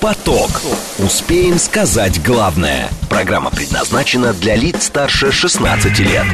Поток. Успеем сказать главное. Программа предназначена для лиц старше 16 лет.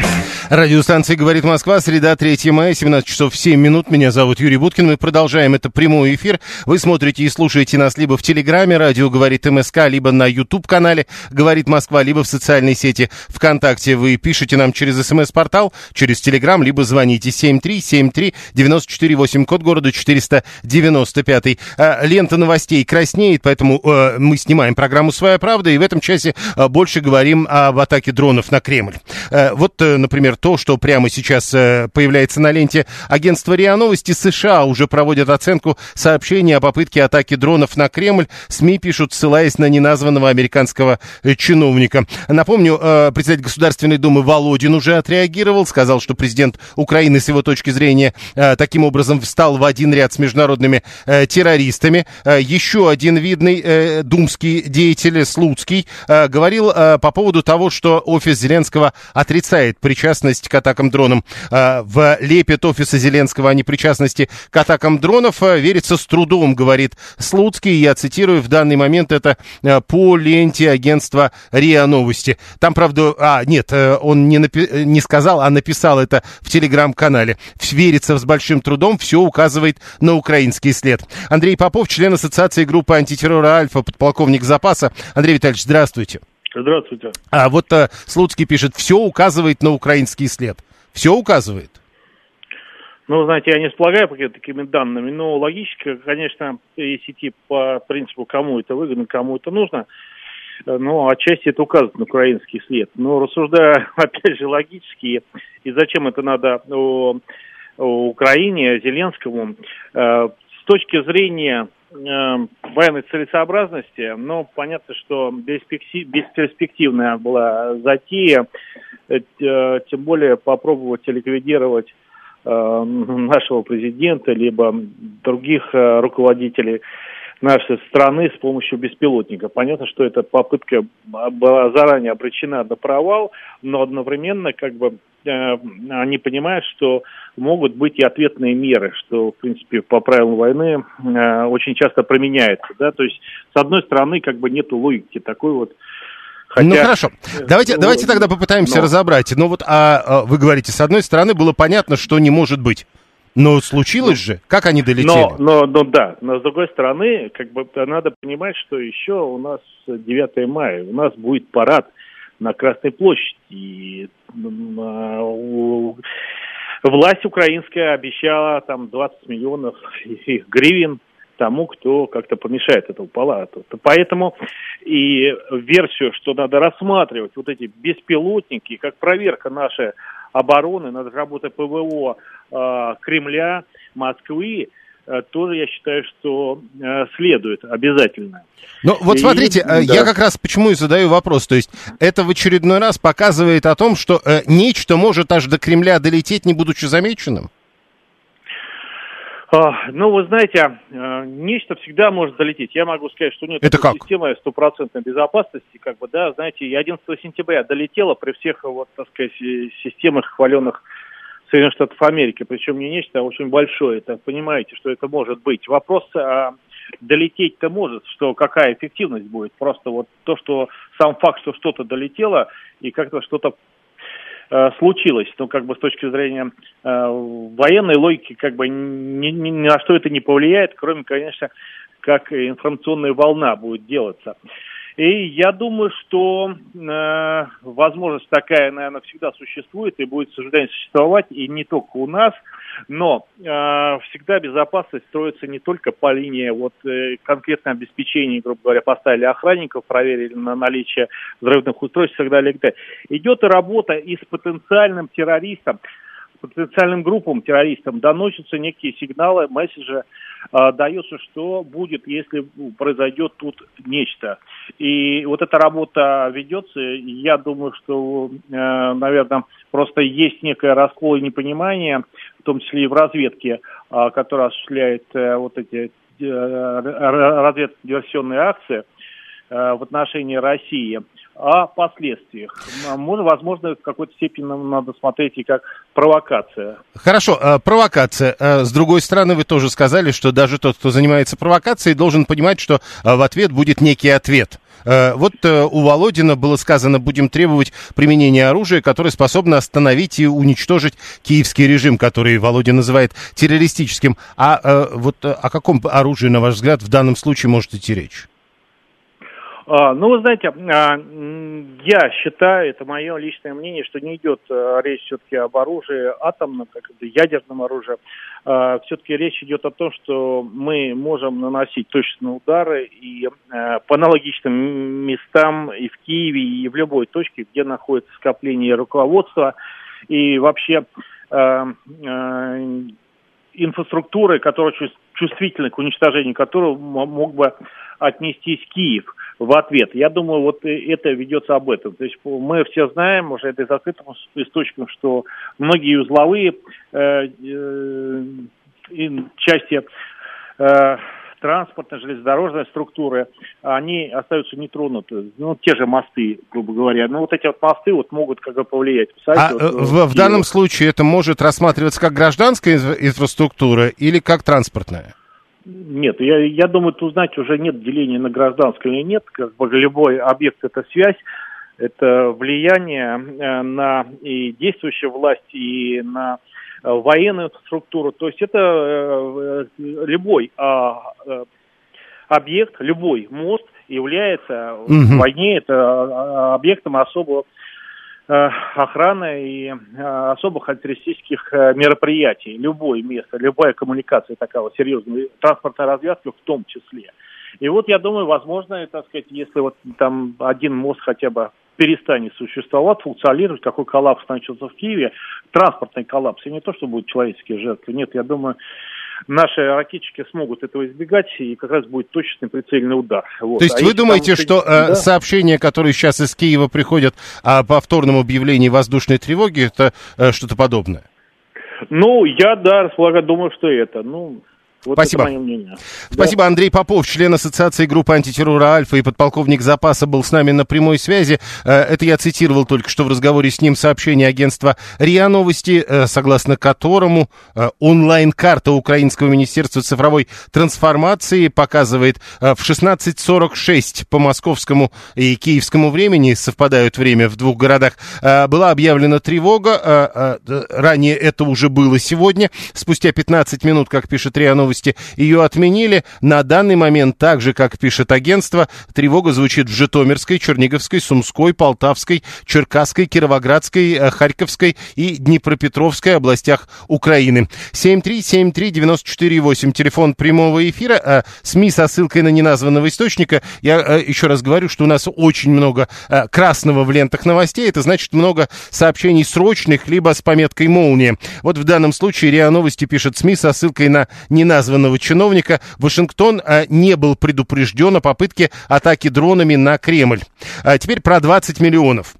Радиостанция «Говорит Москва», среда, 3 мая, 17 часов 7 минут. Меня зовут Юрий Буткин. Мы продолжаем это прямой эфир. Вы смотрите и слушаете нас либо в Телеграме, радио «Говорит МСК», либо на YouTube-канале «Говорит Москва», либо в социальной сети ВКонтакте. Вы пишете нам через СМС-портал, через Телеграм, либо звоните 7373948, код города 495. А, лента новостей краснеет, поэтому э, мы снимаем программу «Своя правда», и в этом часе э, больше говорим об атаке дронов на Кремль. Э, вот, э, например, то, что прямо сейчас э, появляется на ленте агентства РИА Новости, США уже проводят оценку сообщений о попытке атаки дронов на Кремль. СМИ пишут, ссылаясь на неназванного американского чиновника. Напомню, председатель Государственной Думы Володин уже отреагировал, сказал, что президент Украины с его точки зрения таким образом встал в один ряд с международными террористами. Еще один видный думский деятель Слуцкий говорил говорил э, по поводу того, что офис Зеленского отрицает причастность к атакам дронам. Э, в лепет офиса Зеленского о непричастности к атакам дронов э, верится с трудом, говорит Слуцкий. Я цитирую, в данный момент это э, по ленте агентства РИА Новости. Там, правда, а, нет, э, он не, напи- не сказал, а написал это в телеграм-канале. Верится с большим трудом, все указывает на украинский след. Андрей Попов, член Ассоциации группы антитеррора «Альфа», подполковник запаса. Андрей Витальевич, здравствуйте. Здравствуйте. А вот а, Слуцкий пишет, все указывает на украинский след. Все указывает? Ну, знаете, я не располагаю такими данными, но логически, конечно, если идти по принципу, кому это выгодно, кому это нужно, ну, отчасти это указывает на украинский след. Но рассуждая, опять же, логически, и зачем это надо о, о Украине, Зеленскому, э, с точки зрения э, военной целесообразности, но понятно, что бесперспективная была затея, э, тем более попробовать ликвидировать э, нашего президента, либо других э, руководителей нашей страны с помощью беспилотника. Понятно, что эта попытка была заранее обречена на провал, но одновременно как бы э, они понимают, что могут быть и ответные меры, что, в принципе, по правилам войны э, очень часто применяется. Да? То есть, с одной стороны, как бы нет логики такой вот Хотя... Ну хорошо, давайте, ну, давайте тогда попытаемся но... разобрать. Ну вот, а, а вы говорите, с одной стороны было понятно, что не может быть. Но случилось ну, же, как они долетели? Но, но, но да, но с другой стороны, как бы надо понимать, что еще у нас 9 мая, у нас будет парад на Красной площади. И, власть украинская обещала там 20 миллионов гривен тому, кто как-то помешает этому палату. Поэтому и версию, что надо рассматривать вот эти беспилотники, как проверка нашей обороны, над работой ПВО э, Кремля, Москвы, э, тоже я считаю, что э, следует обязательно. Ну вот смотрите, и, я да. как раз почему и задаю вопрос. То есть это в очередной раз показывает о том, что нечто может аж до Кремля долететь, не будучи замеченным? А, ну, вы знаете, э, нечто всегда может долететь. Я могу сказать, что нет Это как? системы стопроцентной безопасности. Как бы, да, знаете, 11 сентября долетело при всех, вот, так сказать, системах хваленных Соединенных Штатов Америки. Причем не нечто, а очень большое. Это, понимаете, что это может быть. Вопрос, а долететь-то может, что какая эффективность будет. Просто вот то, что сам факт, что что-то долетело и как-то что-то Э, случилось. Ну, как бы с точки зрения э, военной логики, как бы ни, ни, ни на что это не повлияет, кроме, конечно, как информационная волна будет делаться. И я думаю, что э, возможность такая, наверное, всегда существует и будет, к сожалению, существовать, и не только у нас, но э, всегда безопасность строится не только по линии вот э, конкретного обеспечения, грубо говоря, поставили охранников, проверили на наличие взрывных устройств и так далее. И так далее. Идет и работа и с потенциальным террористом, потенциальным группам террористам доносятся некие сигналы, месседжи, дается, что будет, если произойдет тут нечто. И вот эта работа ведется. Я думаю, что, э, наверное, просто есть некое раскол и непонимание, в том числе и в разведке, э, которая осуществляет э, вот эти э, разведывательные акции в отношении России о последствиях. Возможно, в какой-то степени нам надо смотреть и как провокация. Хорошо, э, провокация. Э, с другой стороны, вы тоже сказали, что даже тот, кто занимается провокацией, должен понимать, что э, в ответ будет некий ответ. Вот у Володина было сказано, будем требовать применения оружия, которое способно остановить и уничтожить киевский режим, который Володин называет террористическим. А вот о каком оружии, на ваш взгляд, в данном случае может идти речь? А, ну, вы знаете, а, я считаю, это мое личное мнение, что не идет а, речь все-таки об оружии атомном, как ядерном оружии. Все-таки речь идет о том, что мы можем наносить точные удары и по аналогичным местам и в Киеве, и в любой точке, где находится скопление руководства и вообще инфраструктуры, которая чувствительна к уничтожению которого мог бы отнестись Киев в ответ. Я думаю, вот это ведется об этом. То есть мы все знаем, уже это из открытых источников, что многие узловые э, э, части э, транспортной, железнодорожной структуры, они остаются нетронуты. Ну, те же мосты, грубо говоря. Ну, вот эти вот мосты вот могут как бы повлиять. а вот, в, в данном случае это может рассматриваться как гражданская инфраструктура или как транспортная? Нет, я, я думаю, тут, знаете, уже нет деления на гражданское или нет. Как бы любой объект – это связь, это влияние э, на и действующую власть, и на э, военную структуру. То есть это э, любой а, объект, любой мост является угу. в войне это объектом особого охраны и э, особых антитеррористических э, мероприятий. Любое место, любая коммуникация такая серьезная, транспортная развязка в том числе. И вот я думаю, возможно, так сказать, если вот там один мост хотя бы перестанет существовать, функционировать, какой коллапс начался в Киеве, транспортный коллапс, и не то, что будут человеческие жертвы, нет, я думаю, наши ракетчики смогут этого избегать, и как раз будет точный прицельный удар. Вот. То есть а вы думаете, там... что э, да? сообщения, которые сейчас из Киева приходят о повторном объявлении воздушной тревоги, это э, что-то подобное? Ну, я, да, располагаю, думаю, что это. Ну, вот Спасибо. Спасибо, да. Андрей Попов, член Ассоциации группы антитеррора «Альфа» и подполковник запаса был с нами на прямой связи. Э, это я цитировал только что в разговоре с ним сообщение агентства РИА Новости, э, согласно которому э, онлайн-карта Украинского Министерства цифровой трансформации показывает в 16.46 по московскому и киевскому времени, совпадают время в двух городах, была объявлена тревога. Ранее это уже было сегодня. Спустя 15 минут, как пишет РИА Новости, новости, ее отменили. На данный момент, так же, как пишет агентство, тревога звучит в Житомирской, Черниговской, Сумской, Полтавской, Черкасской, Кировоградской, э, Харьковской и Днепропетровской областях Украины. 7373948, телефон прямого эфира, а СМИ со ссылкой на неназванного источника. Я а, еще раз говорю, что у нас очень много красного в лентах новостей, это значит много сообщений срочных, либо с пометкой «Молния». Вот в данном случае РИА Новости пишет СМИ со ссылкой на неназванного названного чиновника, Вашингтон а, не был предупрежден о попытке атаки дронами на Кремль. А теперь про 20 миллионов.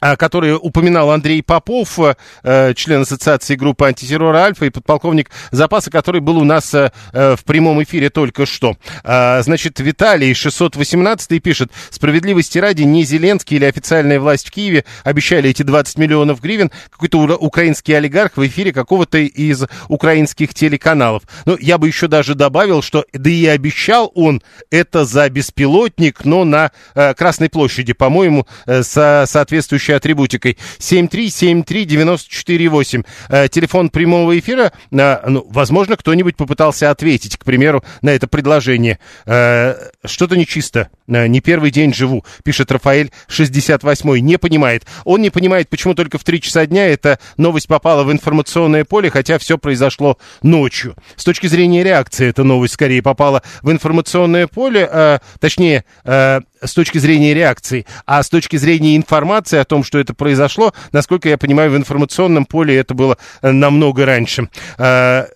А, которые упоминал Андрей Попов, э, член Ассоциации группы антитеррора «Альфа» и подполковник запаса, который был у нас э, э, в прямом эфире только что. А, значит, Виталий 618 пишет, справедливости ради, не Зеленский или официальная власть в Киеве обещали эти 20 миллионов гривен, какой-то украинский олигарх в эфире какого-то из украинских телеканалов. Ну, я бы еще даже добавил, что, да и обещал он это за беспилотник, но на Красной площади, по-моему, со соответствующей соответствующей атрибутикой. 7373948. Э, телефон прямого эфира. Э, ну, возможно, кто-нибудь попытался ответить, к примеру, на это предложение. Э, что-то нечисто. Э, не первый день живу, пишет Рафаэль 68 Не понимает. Он не понимает, почему только в 3 часа дня эта новость попала в информационное поле, хотя все произошло ночью. С точки зрения реакции эта новость скорее попала в информационное поле, э, точнее, э, с точки зрения реакции, а с точки зрения информации о том, что это произошло, насколько я понимаю, в информационном поле это было э, намного раньше. Э,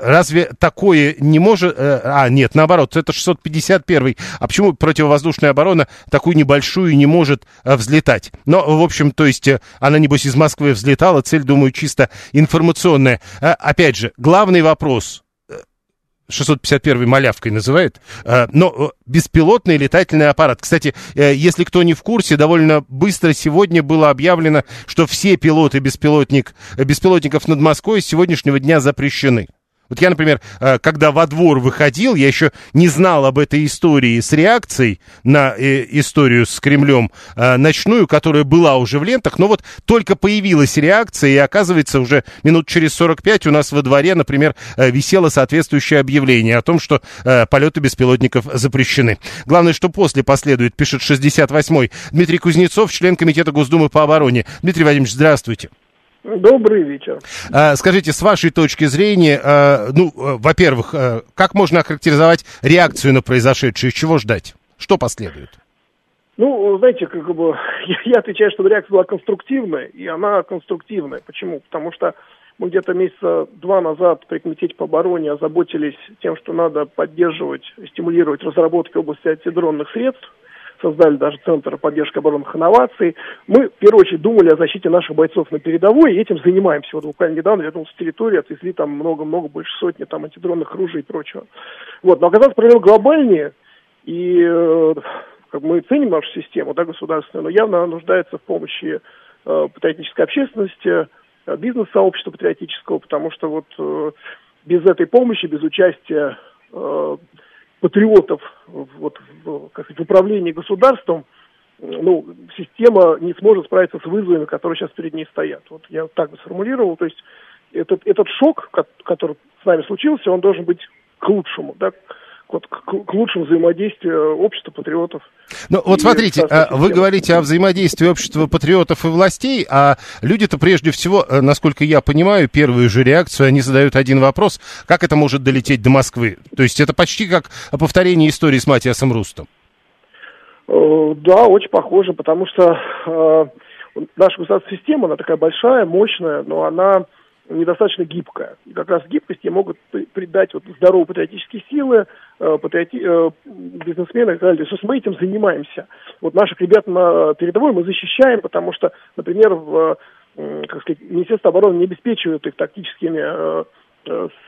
разве такое не может... Э, а, нет, наоборот, это 651. А почему противовоздушная оборона такую небольшую не может взлетать? Но, в общем, то есть она, небось, из Москвы взлетала, цель, думаю, чисто информационная. Опять же, главный вопрос 651 малявкой называет, э, но беспилотный летательный аппарат. Кстати, э, если кто не в курсе, довольно быстро сегодня было объявлено, что все пилоты беспилотник, беспилотников над Москвой с сегодняшнего дня запрещены. Вот я, например, э, когда во двор выходил, я еще не знал об этой истории с реакцией на э, историю с Кремлем э, ночную, которая была уже в лентах, но вот только появилась реакция, и оказывается, уже минут через 45 у нас во дворе, например, висело соответствующее объявление о том, что полеты беспилотников запрещены. Главное, что после последует, пишет 68-й Дмитрий Кузнецов, член Комитета Госдумы по обороне. Дмитрий Владимирович, здравствуйте. Добрый вечер. А, скажите, с вашей точки зрения, а, ну, а, во-первых, как можно охарактеризовать реакцию на произошедшее? Чего ждать? Что последует? Ну, знаете, как бы я, я отвечаю, что реакция была конструктивная, и она конструктивная. Почему? Потому что мы где-то месяца два назад при Комитете по обороне озаботились тем, что надо поддерживать, стимулировать разработки в области антидронных средств создали даже Центр поддержки оборонных инноваций. Мы, в первую очередь, думали о защите наших бойцов на передовой, и этим занимаемся. Вот буквально недавно вернулся с территории, отвезли там много-много, больше сотни там антидронных ружей и прочего. Вот, но оказалось, проблема глобальнее, и э, как мы ценим нашу систему, да, государственную, но явно она нуждается в помощи э, патриотической общественности, э, бизнес-сообщества патриотического, потому что вот э, без этой помощи, без участия э, патриотов вот, как сказать, в управлении государством, ну, система не сможет справиться с вызовами, которые сейчас перед ней стоят. Вот я так бы сформулировал. То есть этот, этот шок, который с нами случился, он должен быть к лучшему, да, вот, к, к лучшему взаимодействию общества патриотов. Ну, вот смотрите, а, вы говорите о взаимодействии общества патриотов и властей, а люди-то прежде всего, э, насколько я понимаю, первую же реакцию, они задают один вопрос, как это может долететь до Москвы? То есть это почти как повторение истории с Матиасом Рустом. Э, да, очень похоже, потому что э, наша государственная система, она такая большая, мощная, но она недостаточно гибкая. И как раз гибкости могут придать вот здоровые патриотические силы, э, патриоти... э, бизнесмены и так далее. Есть мы этим занимаемся. Вот наших ребят на передовой мы защищаем, потому что, например, в, э, как сказать, Министерство обороны не обеспечивает их тактическими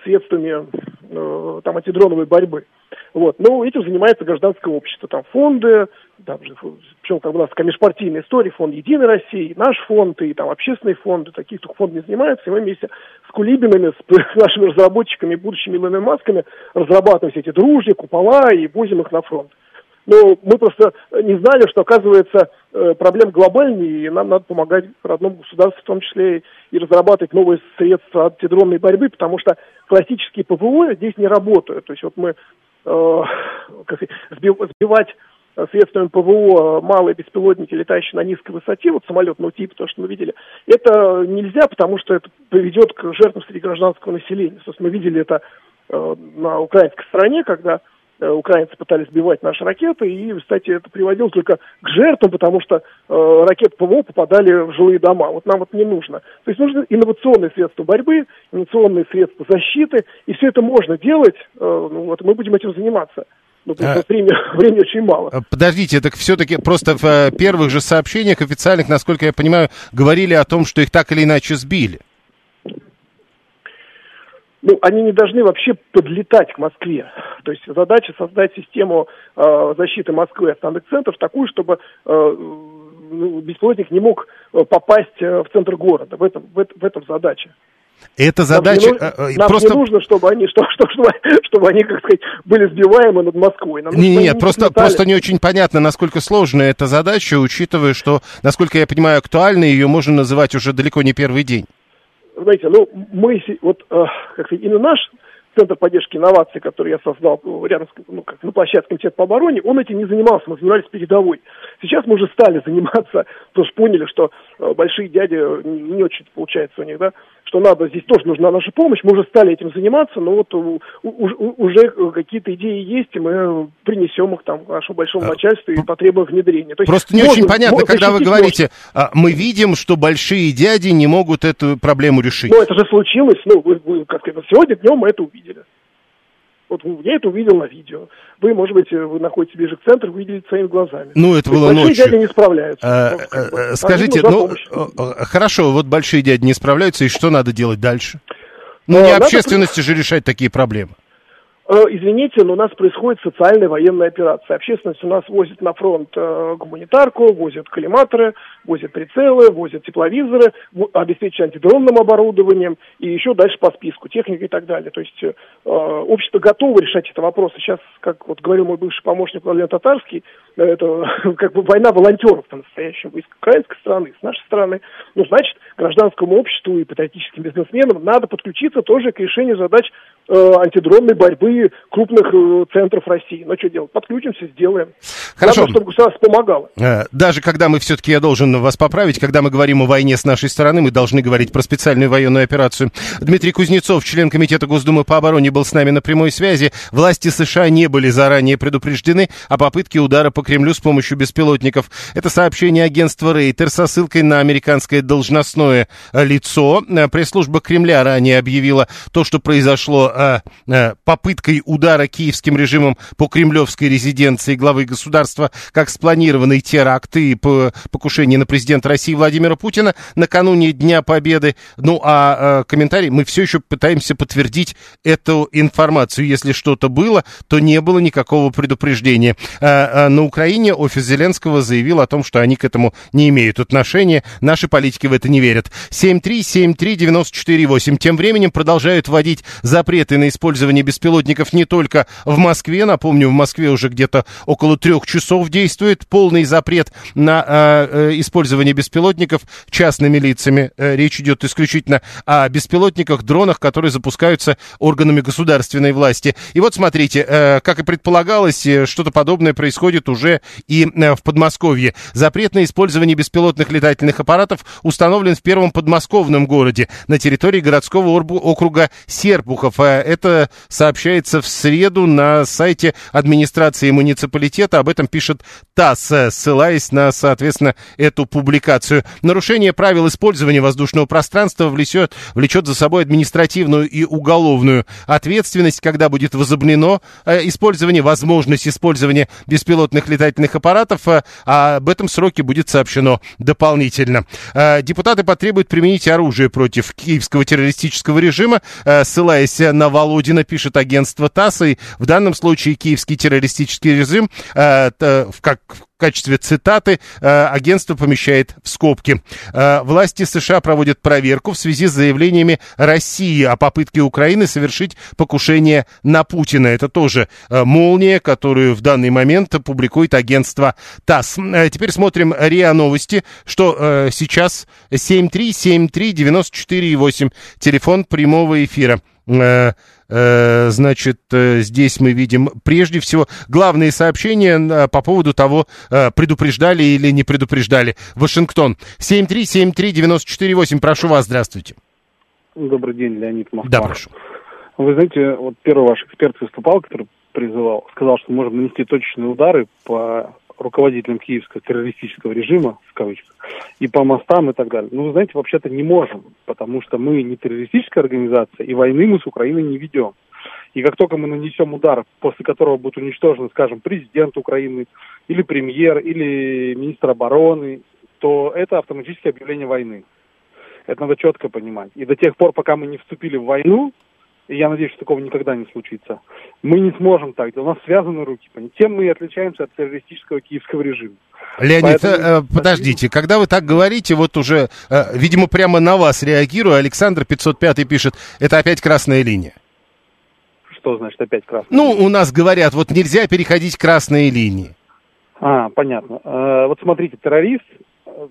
средствами э, там, антидроновой борьбы. Вот. Но этим занимается гражданское общество. Там фонды, там же, причем как бы у нас межпартийная история, фонд Единой России, наш фонд и там общественные фонды, таких только фонд не занимаются, и мы вместе с Кулибинами, с нашими разработчиками, будущими Илонами Масками разрабатываем все эти дружья, купола и возим их на фронт. Но мы просто не знали, что, оказывается, э, проблема глобальнее, и нам надо помогать родному государству, в том числе и разрабатывать новые средства антидронной борьбы, потому что классические ПВО здесь не работают. То есть вот мы э, сбивать средствами ПВО малые беспилотники, летающие на низкой высоте, вот самолетного типа, то, что мы видели, это нельзя, потому что это приведет к жертвам среди гражданского населения. То есть мы видели это э, на украинской стороне, когда э, украинцы пытались сбивать наши ракеты, и, кстати, это приводило только к жертвам, потому что э, ракеты ПВО попадали в жилые дома. Вот нам вот не нужно. То есть нужны инновационные средства борьбы, инновационные средства защиты, и все это можно делать, э, ну, вот мы будем этим заниматься. Ну, а, времени, времени очень мало. А, подождите, так все-таки просто в э, первых же сообщениях официальных, насколько я понимаю, говорили о том, что их так или иначе сбили. Ну, они не должны вообще подлетать к Москве. То есть задача создать систему э, защиты Москвы от основных центров такую, чтобы э, ну, беспилотник не мог э, попасть э, в центр города. В этом, в, в этом задача. Это задача... Нам, не, э, нам просто... не нужно, чтобы они, что, что, чтобы, чтобы они, как сказать, были сбиваемы над Москвой. Нам не, нет, просто, просто не очень понятно, насколько сложная эта задача, учитывая, что, насколько я понимаю, актуальной ее можно называть уже далеко не первый день. Знаете, ну, мы, вот, э, как именно наш Центр поддержки инноваций, который я создал рядом с, ну, как, на площадке Комитета по обороне, он этим не занимался, мы занимались передовой. Сейчас мы уже стали заниматься, потому что поняли, что э, большие дяди не, не очень получается у них, да, что надо, здесь тоже нужна наша помощь, мы уже стали этим заниматься, но вот у, у, уже какие-то идеи есть, и мы принесем их там нашему большому а, начальству и потребуем внедрения. То есть Просто не можно, очень понятно, можно, когда вы говорите, можно. мы видим, что большие дяди не могут эту проблему решить. Ну, это же случилось, ну, вы, вы, как сегодня днем мы это увидели. Вот я это увидел на видео. Вы, может быть, вы находитесь ближе к центру, вы видели своими глазами. Ну, это было большие ночью. дяди не справляются. А, как бы. Скажите, ну, хорошо, вот большие дяди не справляются, и что надо делать дальше? Ну, не общественности же решать такие проблемы. Э, извините, но у нас происходит социальная военная операция. Общественность у нас возит на фронт э, гуманитарку, возит коллиматоры, возит прицелы, возит тепловизоры, обеспечивает антидронным оборудованием и еще дальше по списку, техника и так далее. То есть э, общество готово решать эти вопросы. Сейчас, как вот говорил мой бывший помощник Владимир Татарский, э, это как бы война волонтеров по-настоящему из украинской стороны, с нашей стороны. Ну, значит, гражданскому обществу и патриотическим бизнесменам надо подключиться тоже к решению задач антидронной борьбы крупных э, центров России. Ну, что делать? Подключимся, сделаем. Хорошо. Надо, чтобы государство помогало. Э, даже когда мы все-таки, я должен вас поправить, когда мы говорим о войне с нашей стороны, мы должны говорить про специальную военную операцию. Дмитрий Кузнецов, член Комитета Госдумы по обороне, был с нами на прямой связи. Власти США не были заранее предупреждены о попытке удара по Кремлю с помощью беспилотников. Это сообщение агентства Рейтер со ссылкой на американское должностное э, лицо. Пресс-служба Кремля ранее объявила то, что произошло попытка попыткой удара киевским режимом по кремлевской резиденции главы государства как спланированный теракт и покушение на президента России Владимира Путина накануне Дня Победы. Ну, а э, комментарий, мы все еще пытаемся подтвердить эту информацию. Если что-то было, то не было никакого предупреждения. Э, э, на Украине офис Зеленского заявил о том, что они к этому не имеют отношения. Наши политики в это не верят. 7373948. Тем временем продолжают вводить запреты на использование беспилотников не только в Москве. Напомню, в Москве уже где-то около трех часов действует полный запрет на э, э, использование беспилотников частными лицами. Э, речь идет исключительно о беспилотниках, дронах, которые запускаются органами государственной власти. И вот смотрите, э, как и предполагалось, э, что-то подобное происходит уже и э, в Подмосковье. Запрет на использование беспилотных летательных аппаратов установлен в первом подмосковном городе на территории городского округа Серпухов. Э, это сообщает появится в среду на сайте администрации муниципалитета. Об этом пишет ТАСС, ссылаясь на, соответственно, эту публикацию. Нарушение правил использования воздушного пространства влечет, влечет за собой административную и уголовную ответственность, когда будет возобнено э, использование, возможность использования беспилотных летательных аппаратов, э, об этом сроке будет сообщено дополнительно. Депутаты потребуют применить оружие против киевского террористического режима, ссылаясь на Володина, пишет агентство ТАСС, и в данном случае киевский террористический режим, э, как в качестве цитаты э, агентство помещает в скобки. Э, власти США проводят проверку в связи с заявлениями России о попытке Украины совершить покушение на Путина. Это тоже э, молния, которую в данный момент публикует агентство ТАСС. Э, теперь смотрим РИА Новости, что э, сейчас 7373948, телефон прямого эфира. Э, э, значит, э, здесь мы видим прежде всего главные сообщения по поводу того, предупреждали или не предупреждали. Вашингтон. 7373948, прошу вас, здравствуйте. Добрый день, Леонид Москва. Да, прошу. Вы знаете, вот первый ваш эксперт выступал, который призывал, сказал, что можно нанести точечные удары по руководителям киевского террористического режима, в кавычках, и по мостам и так далее. Ну, вы знаете, вообще-то не можем, потому что мы не террористическая организация, и войны мы с Украиной не ведем. И как только мы нанесем удар, после которого будет уничтожен, скажем, президент Украины, или премьер, или министр обороны, то это автоматическое объявление войны. Это надо четко понимать. И до тех пор, пока мы не вступили в войну, и я надеюсь, что такого никогда не случится, мы не сможем так делать. У нас связаны руки. Тем мы и отличаемся от террористического киевского режима. Леонид, Поэтому... э, подождите, когда вы так говорите, вот уже, э, видимо, прямо на вас реагирую, Александр 505 пишет, это опять красная линия. Что значит опять красная Ну, у нас говорят, вот нельзя переходить красные линии. А, понятно. Э, вот смотрите, террорист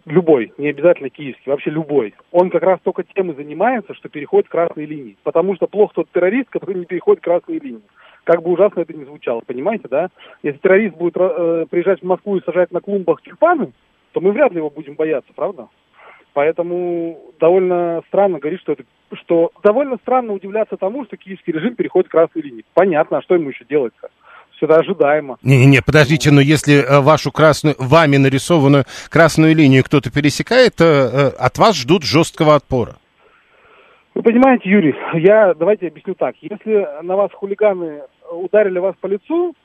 любой, не обязательно киевский, вообще любой, он как раз только тем и занимается, что переходит красные линии. Потому что плохо тот террорист, который не переходит красные линии. Как бы ужасно это ни звучало, понимаете, да? Если террорист будет э, приезжать в Москву и сажать на клумбах тюльпаны, то мы вряд ли его будем бояться, правда? Поэтому довольно странно говорить, что это, что довольно странно удивляться тому, что киевский режим переходит красные линии. Понятно, а что ему еще делать-то? Это ожидаемо. Не-не-не, подождите, но если э, вашу красную, вами нарисованную красную линию кто-то пересекает, э, э, от вас ждут жесткого отпора. Вы понимаете, Юрий, я давайте объясню так. Если на вас хулиганы ударили вас по лицу,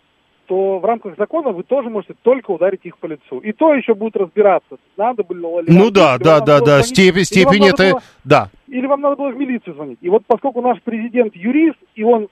то в рамках закона вы тоже можете только ударить их по лицу. И то еще будут разбираться, надо было ли... Ну да, да, да, да, степень, степень это... Было, да. Или вам надо было в милицию звонить. И вот поскольку наш президент юрист, и он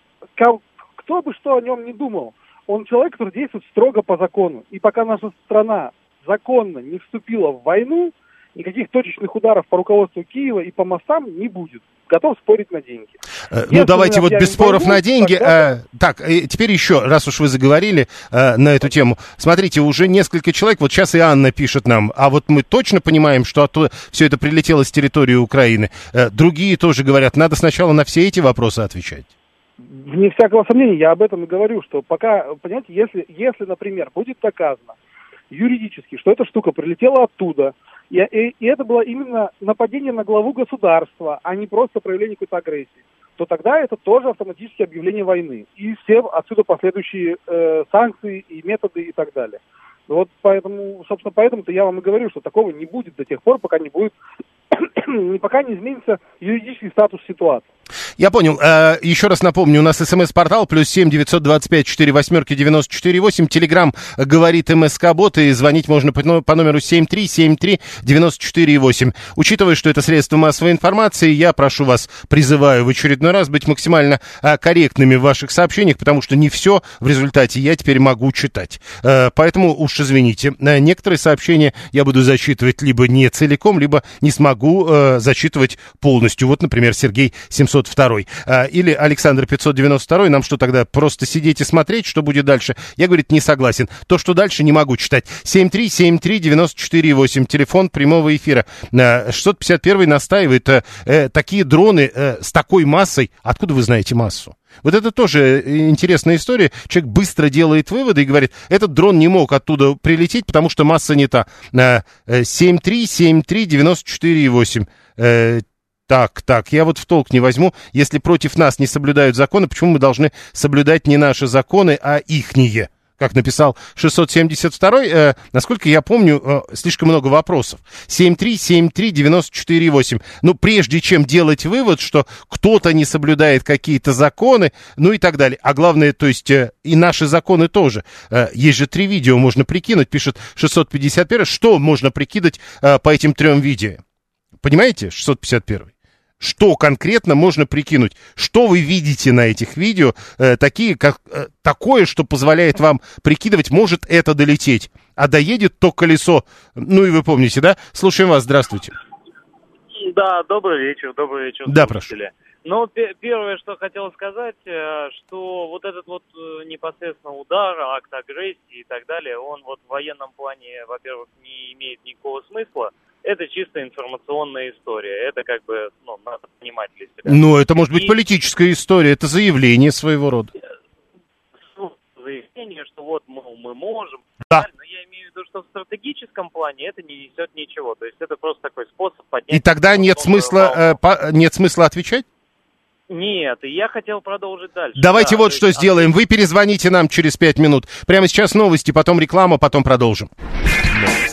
кто бы что о нем не думал, он человек, который действует строго по закону. И пока наша страна законно не вступила в войну, никаких точечных ударов по руководству Киева и по мостам не будет. Готов спорить на деньги. Э, ну, давайте вот без споров пойму, на деньги. Тогда... Э, так, э, теперь еще, раз уж вы заговорили э, на эту тему. Смотрите, уже несколько человек, вот сейчас и Анна пишет нам, а вот мы точно понимаем, что оттуда все это прилетело с территории Украины. Э, другие тоже говорят, надо сначала на все эти вопросы отвечать. Вне всякого сомнения, я об этом и говорю, что пока, понимаете, если, если например, будет доказано юридически, что эта штука прилетела оттуда, и, и, и это было именно нападение на главу государства, а не просто проявление какой-то агрессии, то тогда это тоже автоматически объявление войны. И все отсюда последующие э, санкции и методы и так далее. Вот поэтому, собственно, поэтому-то я вам и говорю, что такого не будет до тех пор, пока не будет, пока не изменится юридический статус ситуации. Я понял. Э, еще раз напомню, у нас смс-портал плюс семь девятьсот двадцать пять четыре восьмерки девяносто четыре восемь. Телеграмм говорит МСК-бот, и звонить можно по, по номеру семь три семь три девяносто четыре восемь. Учитывая, что это средство массовой информации, я прошу вас, призываю в очередной раз быть максимально э, корректными в ваших сообщениях, потому что не все в результате я теперь могу читать. Э, поэтому уж извините. Некоторые сообщения я буду зачитывать либо не целиком, либо не смогу зачитывать полностью. Вот, например, Сергей 702 а, или Александр 592, нам что тогда, просто сидеть и смотреть, что будет дальше? Я, говорит, не согласен. То, что дальше, не могу читать. 7373948, телефон прямого эфира. 651 а, настаивает, э, э, такие дроны э, с такой массой, откуда вы знаете массу? Вот это тоже интересная история. Человек быстро делает выводы и говорит, этот дрон не мог оттуда прилететь, потому что масса не та. 7373948. Так, так, я вот в толк не возьму. Если против нас не соблюдают законы, почему мы должны соблюдать не наши законы, а ихние? Как написал 672-й, э, насколько я помню, э, слишком много вопросов. 7373948. Ну, прежде чем делать вывод, что кто-то не соблюдает какие-то законы, ну и так далее. А главное, то есть э, и наши законы тоже. Э, есть же три видео, можно прикинуть, пишет 651 Что можно прикидать э, по этим трем видео? Понимаете, 651 что конкретно можно прикинуть? Что вы видите на этих видео, э, такие, как, э, такое, что позволяет вам прикидывать, может это долететь, а доедет то колесо, ну и вы помните, да? Слушаем вас, здравствуйте. Да, добрый вечер, добрый вечер. Да, прошу. Ну, первое, что хотел сказать, э, что вот этот вот э, непосредственно удар, акт агрессии и так далее, он вот в военном плане, во-первых, не имеет никакого смысла это чисто информационная история. Это как бы, ну, надо понимать для себя. Ну, это может быть И... политическая история, это заявление своего рода. Ну, заявление, что вот мы, мы можем. Да. Но я имею в виду, что в стратегическом плане это не несет ничего. То есть это просто такой способ поднять... И тогда нет смысла, э, по, нет смысла отвечать? Нет, и я хотел продолжить дальше. Давайте да, вот что есть... сделаем. Вы перезвоните нам через пять минут. Прямо сейчас новости, потом реклама, потом продолжим.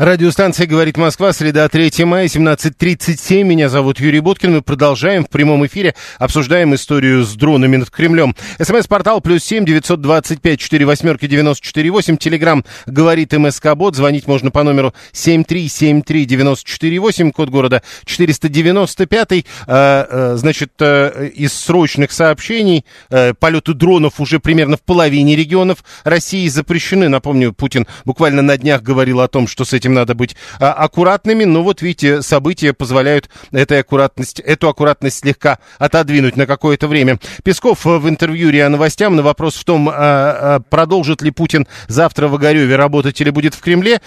Радиостанция «Говорит Москва», среда 3 мая, 17.37. Меня зовут Юрий Буткин. Мы продолжаем в прямом эфире, обсуждаем историю с дронами над Кремлем. СМС-портал плюс семь девятьсот двадцать пять четыре восьмерки девяносто четыре восемь. Телеграмм «Говорит МСК-бот». Звонить можно по номеру семь три семь три девяносто четыре восемь, код города 495. А, а, значит, а, из срочных сообщений а, полеты дронов уже примерно в половине регионов России запрещены. Напомню, Путин буквально на днях говорил о том, что с этим этим надо быть а, аккуратными, но вот видите, события позволяют этой аккуратность, эту аккуратность слегка отодвинуть на какое-то время. Песков в интервью РИА Новостям на вопрос в том, а, а, продолжит ли Путин завтра в Огареве работать или будет в Кремле,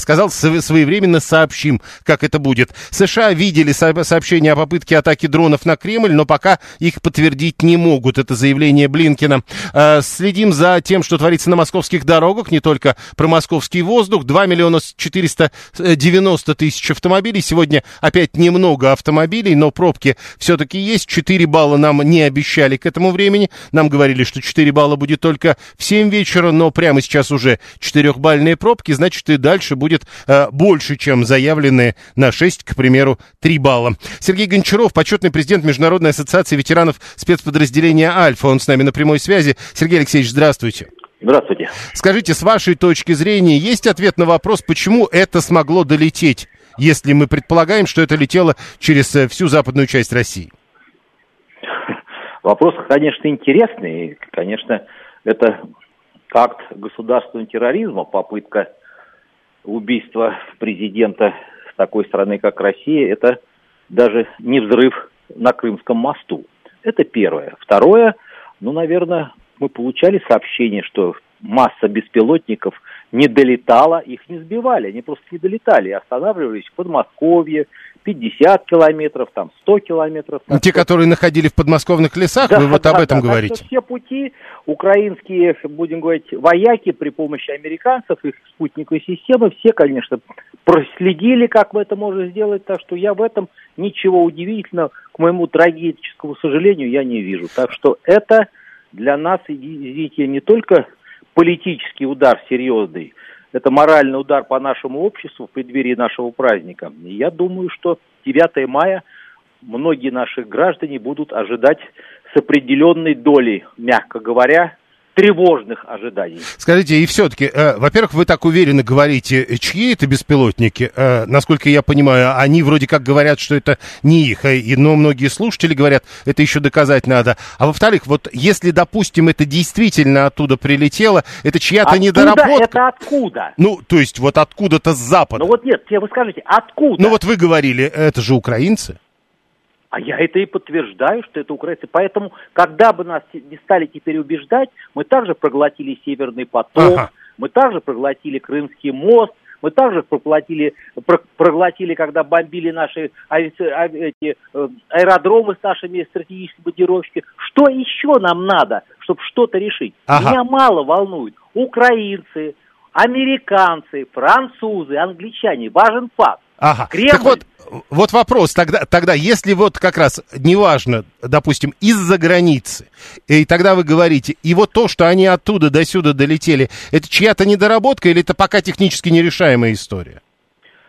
сказал, своевременно сообщим, как это будет. США видели сообщение о попытке атаки дронов на Кремль, но пока их подтвердить не могут. Это заявление Блинкина. Следим за тем, что творится на московских дорогах, не только про московский воздух. 2 миллиона 400 490 тысяч автомобилей. Сегодня опять немного автомобилей, но пробки все-таки есть. 4 балла нам не обещали к этому времени. Нам говорили, что 4 балла будет только в 7 вечера, но прямо сейчас уже 4-бальные пробки, значит и дальше будет э, больше, чем заявленные на 6, к примеру, 3 балла. Сергей Гончаров, почетный президент Международной ассоциации ветеранов спецподразделения «Альфа». Он с нами на прямой связи. Сергей Алексеевич, здравствуйте. Здравствуйте. Скажите, с вашей точки зрения, есть ответ на вопрос, почему это смогло долететь, если мы предполагаем, что это летело через э, всю западную часть России? Вопрос, конечно, интересный. Конечно, это акт государственного терроризма, попытка убийства президента такой страны, как Россия, это даже не взрыв на Крымском мосту. Это первое. Второе, ну, наверное, мы получали сообщение, что масса беспилотников не долетала, их не сбивали, они просто не долетали, останавливались в Подмосковье, 50 километров, там 100 километров. Ну, те, которые находили в подмосковных лесах, да, вы вот да, об этом да, говорите. все пути украинские, будем говорить, вояки при помощи американцев, их спутниковой системы, все, конечно, проследили, как мы это можем сделать, так что я в этом ничего удивительного, к моему трагическому сожалению, я не вижу. Так что это для нас, извините, не только политический удар серьезный, это моральный удар по нашему обществу в преддверии нашего праздника. И я думаю, что 9 мая многие наши граждане будут ожидать с определенной долей, мягко говоря, тревожных ожиданий. Скажите, и все-таки, э, во-первых, вы так уверенно говорите, чьи это беспилотники? Э, насколько я понимаю, они вроде как говорят, что это не их, э, но многие слушатели говорят, это еще доказать надо. А во-вторых, вот если, допустим, это действительно оттуда прилетело, это чья-то недоработка. это откуда? Ну, то есть вот откуда-то с запада. Ну вот нет, вы скажите, откуда? Ну вот вы говорили, это же украинцы. А я это и подтверждаю, что это украинцы. Поэтому, когда бы нас не стали теперь убеждать, мы также проглотили Северный поток, ага. мы также проглотили Крымский мост, мы также проглотили, проглотили когда бомбили наши эти, э, аэродромы с нашими стратегическими бомбардировщиками. Что еще нам надо, чтобы что-то решить? Ага. Меня мало волнует. Украинцы, американцы, французы, англичане. Важен факт. Ага. Кремль... Так вот, вот вопрос тогда, тогда, если вот как раз, неважно, допустим, из-за границы, и тогда вы говорите, и вот то, что они оттуда до сюда долетели, это чья-то недоработка или это пока технически нерешаемая история?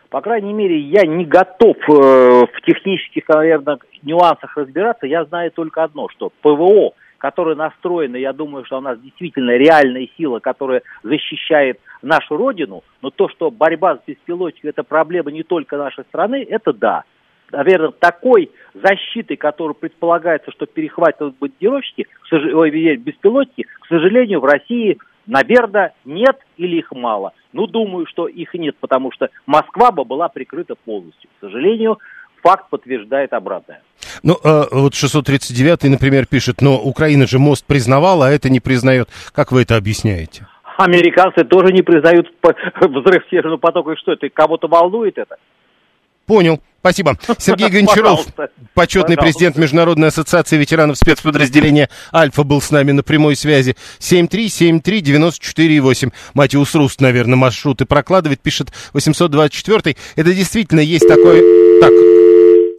По крайней мере, я не готов э, в технических, наверное, нюансах разбираться. Я знаю только одно, что ПВО которая настроена, я думаю, что у нас действительно реальная сила, которая защищает нашу родину, но то, что борьба с беспилотниками – это проблема не только нашей страны, это да. Наверное, такой защиты, которую предполагается, что перехватывают бомбардировщики, ой, беспилотники, к сожалению, в России, наверное, нет или их мало. Ну, думаю, что их нет, потому что Москва бы была прикрыта полностью. К сожалению, факт подтверждает обратное. Ну, э, вот 639, например, пишет, но Украина же мост признавала, а это не признает. Как вы это объясняете? Американцы тоже не признают взрыв Северного потока. И что это, кого-то волнует это? Понял. Спасибо. Сергей Гончаров, почетный Пожалуйста. президент Международной ассоциации ветеранов спецподразделения «Альфа» был с нами на прямой связи. 7373948. Матиус Руст, наверное, маршруты прокладывает, пишет 824. Это действительно есть такое... Так,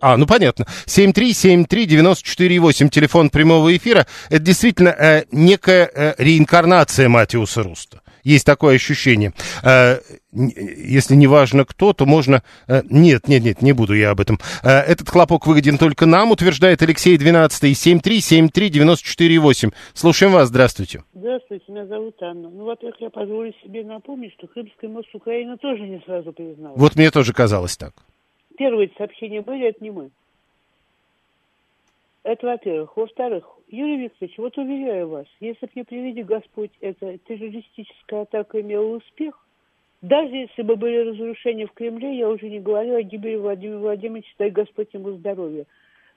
а, ну понятно. 7373948, телефон прямого эфира. Это действительно э, некая э, реинкарнация Матиуса Руста. Есть такое ощущение. Э, если не важно кто, то можно... Э, нет, нет, нет, не буду я об этом. Э, этот хлопок выгоден только нам, утверждает Алексей 12 7373948. Слушаем вас, здравствуйте. Здравствуйте, меня зовут Анна. Ну, во-первых, я позволю себе напомнить, что Крымский мост Украина тоже не сразу признала. Вот мне тоже казалось так. Первые сообщения были, это не. Это во-первых. Во-вторых, Юрий Викторович, вот уверяю вас, если бы не приведи Господь, эта террористическая атака имела успех, даже если бы были разрушения в Кремле, я уже не говорю о гибели Владимира Владимировича, дай Господь ему здоровья.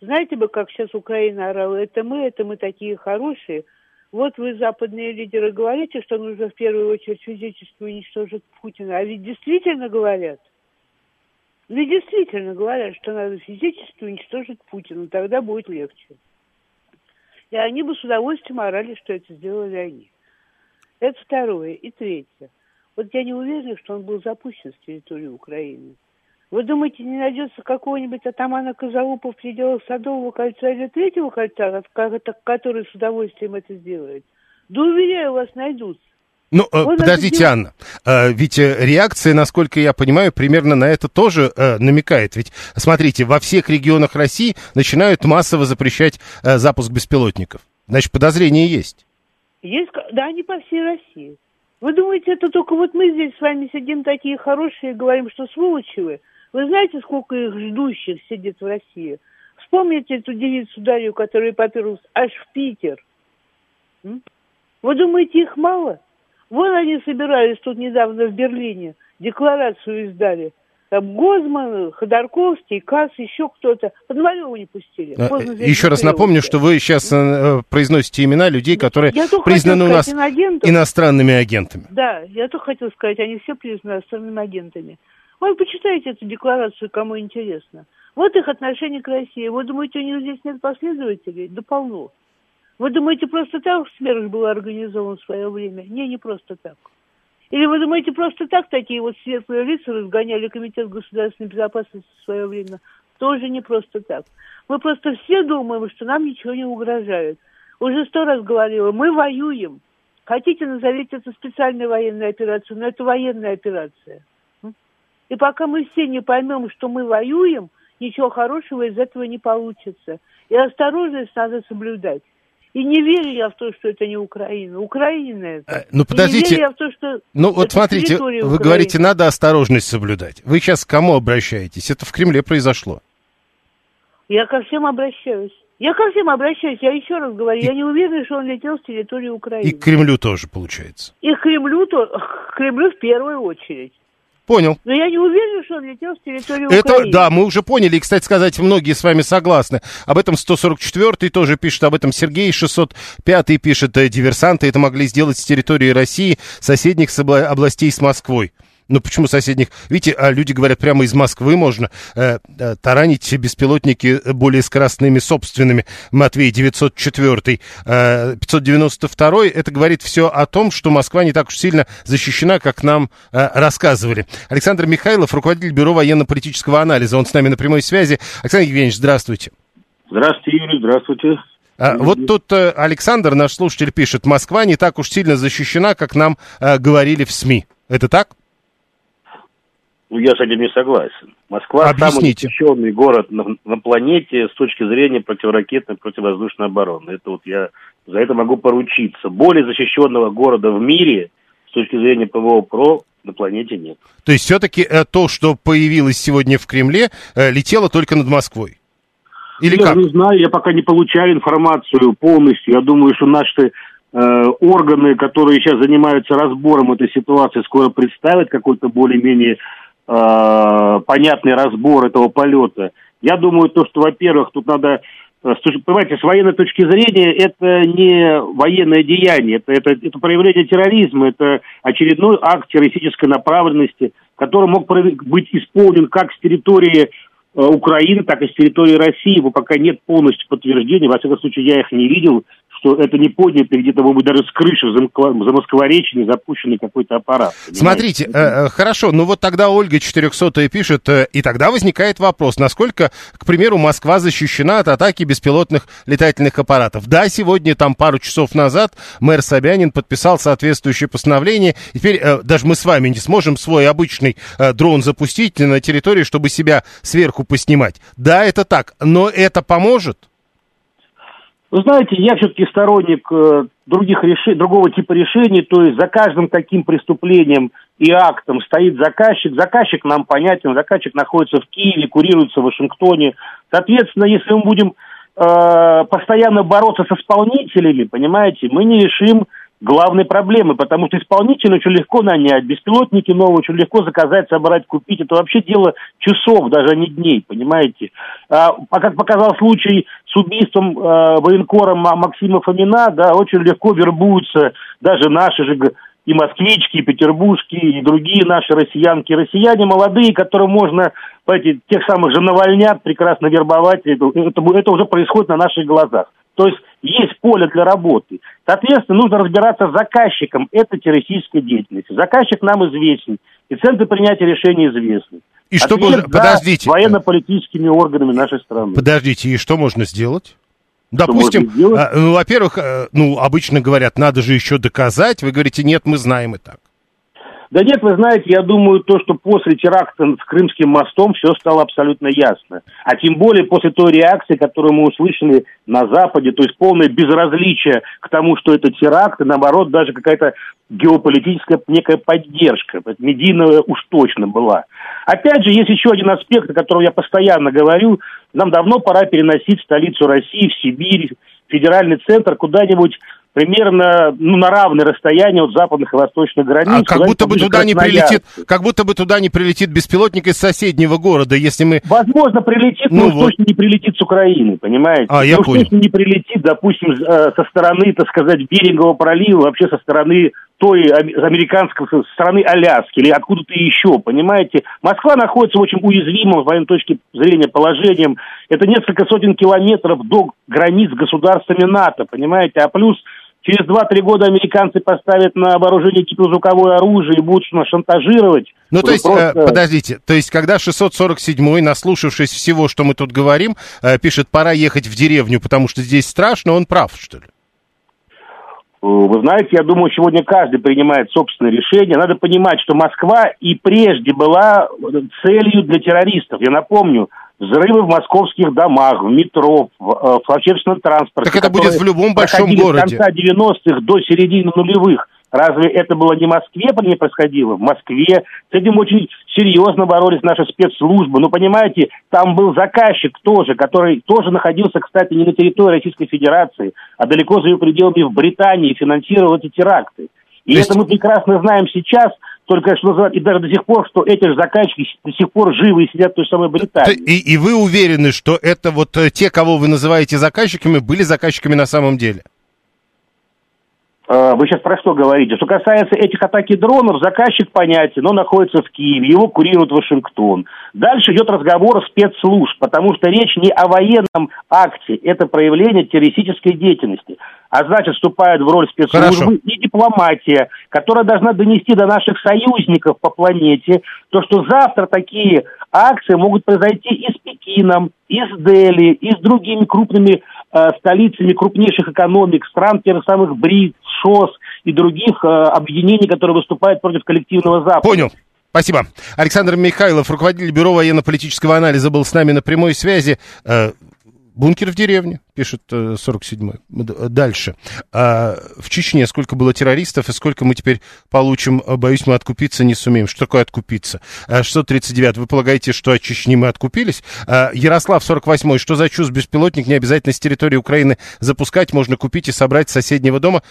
Знаете бы, как сейчас Украина орала, это мы, это мы такие хорошие. Вот вы, западные лидеры, говорите, что нужно в первую очередь физически уничтожить Путина. А ведь действительно говорят. Ведь действительно говорят, что надо физически уничтожить Путина, тогда будет легче. И они бы с удовольствием орали, что это сделали они. Это второе. И третье. Вот я не уверена, что он был запущен с территории Украины. Вы думаете, не найдется какого-нибудь атамана Казаупа в пределах Садового кольца или Третьего кольца, который с удовольствием это сделает? Да уверяю вас, найдутся. Ну, э, вот подождите, это... Анна, э, ведь э, реакция, насколько я понимаю, примерно на это тоже намекает. Ведь, смотрите, во всех регионах России начинают массово запрещать запуск беспилотников. Значит, подозрения есть. Есть, да, они по всей России. Вы думаете, это только вот мы здесь с вами сидим такие хорошие и говорим, что сволочи вы? Вы знаете, сколько их ждущих сидит в России? Вспомните эту девицу Дарью, которая поперлась аж в Питер. М? Вы думаете, их мало? Вон они собирались тут недавно в Берлине, декларацию издали. Там Гозман, Ходорковский, Касс, еще кто-то. Подмалеву не пустили. Э, Поздно взять Еще раз напомню, что вы сейчас э, произносите имена людей, которые Я признаны у хотела нас сказать инагентов. иностранными агентами. Да, я только хотел сказать, они все признаны иностранными агентами. Вот почитайте эту декларацию, кому интересно. Вот их отношение к России. Вы думаете, у них здесь нет последователей? Да полно. Вы думаете, просто так смерть была организована в свое время? Не, не просто так. Или вы думаете, просто так такие вот светлые лица разгоняли Комитет государственной безопасности в свое время? Тоже не просто так. Мы просто все думаем, что нам ничего не угрожает. Уже сто раз говорила, мы воюем. Хотите, назовите это специальной военной операцией, но это военная операция. И пока мы все не поймем, что мы воюем, ничего хорошего из этого не получится. И осторожность надо соблюдать. И не верю я в то, что это не Украина. Украина это. Э, Ну, И не подождите. верю я в то, что Ну, вот смотрите, вы Украины. говорите, надо осторожность соблюдать. Вы сейчас к кому обращаетесь? Это в Кремле произошло. Я ко всем обращаюсь. Я ко всем обращаюсь, я еще раз говорю, я не уверена, что он летел с территории Украины. И к Кремлю тоже, получается. И к Кремлю, то, к Кремлю в первую очередь. Понял. Но я не уверена, что он летел с территории Это, Украины. да, мы уже поняли, и, кстати сказать, многие с вами согласны. Об этом 144-й тоже пишет, об этом Сергей 605-й пишет, э, диверсанты это могли сделать с территории России, соседних областей с Москвой. Ну, почему соседних? Видите, а люди говорят, прямо из Москвы можно э, э, таранить беспилотники более скоростными собственными. Матвей 904, э, 592, это говорит все о том, что Москва не так уж сильно защищена, как нам э, рассказывали. Александр Михайлов, руководитель Бюро военно-политического анализа, он с нами на прямой связи. Александр Евгеньевич, здравствуйте. Здравствуйте, Юрий, здравствуйте. А, вот тут э, Александр, наш слушатель, пишет, Москва не так уж сильно защищена, как нам э, говорили в СМИ. Это так? Ну, я с этим не согласен. Москва самый Объясните. защищенный город на, на планете с точки зрения противоракетной, противовоздушной обороны. Это вот я за это могу поручиться. Более защищенного города в мире с точки зрения ПВО ПРО на планете нет. То есть все-таки то, что появилось сегодня в Кремле, э, летело только над Москвой? Или я как? не знаю, я пока не получаю информацию полностью. Я думаю, что наши э, органы, которые сейчас занимаются разбором этой ситуации, скоро представят какой-то более-менее э, понятный разбор этого полета. Я думаю, то, что, во-первых, тут надо, э, понимаете, с военной точки зрения, это не военное деяние, это, это, это проявление терроризма, это очередной акт террористической направленности, который мог быть исполнен как с территории э, Украины, так и с территории России. Его пока нет полностью подтверждений, во всяком случае, я их не видел, что это не поднято где-то, может быть, даже с крыши в Замоскворечье запущенный какой-то аппарат. Смотрите, э, э, хорошо, ну вот тогда Ольга 400 пишет, э, и тогда возникает вопрос, насколько, к примеру, Москва защищена от атаки беспилотных летательных аппаратов. Да, сегодня, там пару часов назад, мэр Собянин подписал соответствующее постановление, и теперь э, даже мы с вами не сможем свой обычный э, дрон запустить на территории, чтобы себя сверху поснимать. Да, это так, но это поможет? Вы знаете, я все-таки сторонник э, других решений, другого типа решений, то есть за каждым таким преступлением и актом стоит заказчик. Заказчик нам понятен, заказчик находится в Киеве, курируется в Вашингтоне. Соответственно, если мы будем э, постоянно бороться с исполнителями, понимаете, мы не решим главной проблемы, потому что исполнителя очень легко нанять, беспилотники новые очень легко заказать, собрать, купить. Это вообще дело часов, даже а не дней, понимаете. А, а как показал случай с убийством э, военкора Ма- Максима Фомина, да, очень легко вербуются даже наши же и москвички, и петербургские, и другие наши россиянки, россияне молодые, которые можно, эти, тех самых же навальнят прекрасно вербовать. Это, это, это уже происходит на наших глазах. То есть есть поле для работы. Соответственно, нужно разбираться с заказчиком этой террористической деятельности. Заказчик нам известен, и центры принятия решений известны. И что Ответ можно- за подождите. военно-политическими органами нашей страны. Подождите, и что можно сделать? Что Допустим, можно сделать? а, ну, во-первых, э, ну, обычно говорят, надо же еще доказать. Вы говорите, нет, мы знаем и так. Да нет, вы знаете, я думаю, то, что после теракта с Крымским мостом все стало абсолютно ясно. А тем более после той реакции, которую мы услышали на Западе, то есть полное безразличие к тому, что это теракт, и наоборот, даже какая-то геополитическая некая поддержка, медийная уж точно была. Опять же, есть еще один аспект, о котором я постоянно говорю. Нам давно пора переносить столицу России в Сибирь, федеральный центр куда-нибудь примерно ну, на равное расстояние от западных и восточных границ. А как будто бы туда не прилетит, как будто бы туда не прилетит беспилотник из соседнего города, если мы... Возможно, прилетит, ну, но вот. точно не прилетит с Украины, понимаете? А, я ну, понял. точно не прилетит, допустим, э, со стороны, так сказать, Берингового пролива, вообще со стороны той американской со стороны Аляски или откуда-то еще, понимаете? Москва находится в очень уязвимом, с военной точки зрения, положением. Это несколько сотен километров до границ с государствами НАТО, понимаете? А плюс через 2-3 года американцы поставят на вооружение гиперзвуковое оружие и будут нас шантажировать. Ну, то есть, просто... э, подождите, то есть, когда 647-й, наслушавшись всего, что мы тут говорим, э, пишет, пора ехать в деревню, потому что здесь страшно, он прав, что ли? Вы знаете, я думаю, сегодня каждый принимает собственное решение. Надо понимать, что Москва и прежде была целью для террористов. Я напомню, взрывы в московских домах, в метро, в, э, в общественном транспорте. Так это будет в любом большом городе. С конца 90-х до середины нулевых. Разве это было не в Москве не происходило? В Москве. С этим очень серьезно боролись наши спецслужбы. Ну, понимаете, там был заказчик тоже, который тоже находился, кстати, не на территории Российской Федерации, а далеко за ее пределами в Британии, финансировал эти теракты. И есть... это мы прекрасно знаем сейчас, только что называют, и даже до сих пор, что эти же заказчики до сих пор живы и сидят в той самой Британии. И, и вы уверены, что это вот э, те, кого вы называете заказчиками, были заказчиками на самом деле? А, вы сейчас про что говорите? Что касается этих атаки дронов, заказчик понятен, но находится в Киеве, его курирует Вашингтон. Дальше идет разговор спецслужб, потому что речь не о военном акте, это проявление террористической деятельности. А значит, вступает в роль спецслужбы Хорошо. и дипломатия, которая должна донести до наших союзников по планете то, что завтра такие акции могут произойти и с Пекином, и с Дели, и с другими крупными э, столицами крупнейших экономик, стран тех самых БРИКС, ШОС и других э, объединений, которые выступают против коллективного Запада. Понял. Спасибо. Александр Михайлов, руководитель Бюро военно-политического анализа, был с нами на прямой связи. Э, бункер в деревне, пишет 47-й. Э, дальше. А в Чечне сколько было террористов и сколько мы теперь получим? Боюсь, мы откупиться не сумеем. Что такое откупиться? 639. Вы полагаете, что от Чечни мы откупились? Ярослав, 48-й. Что за чушь? Беспилотник не обязательно с территории Украины запускать. Можно купить и собрать с соседнего дома.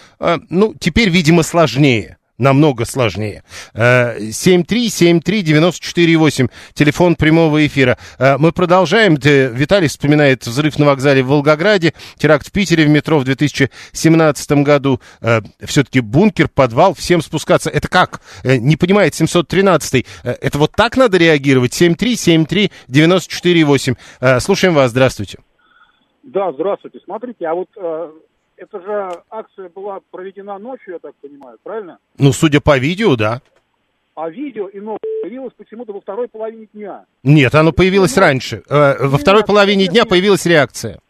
Ну, теперь, видимо, сложнее намного сложнее. 7373948, телефон прямого эфира. Э, мы продолжаем. Виталий вспоминает взрыв на вокзале в Волгограде, теракт в Питере в метро в 2017 году. Э, Все-таки бункер, подвал, всем спускаться. Это как? Э, не понимает 713 Это вот так надо реагировать? 7373948. Слушаем вас. Здравствуйте. Да, здравствуйте. Смотрите, а вот это же акция была проведена ночью, я так понимаю, правильно? Ну, судя по видео, да. А видео и новое появилось почему-то во второй половине дня. Нет, оно появилось ну, раньше. Э, во второй половине дня появилась реакция.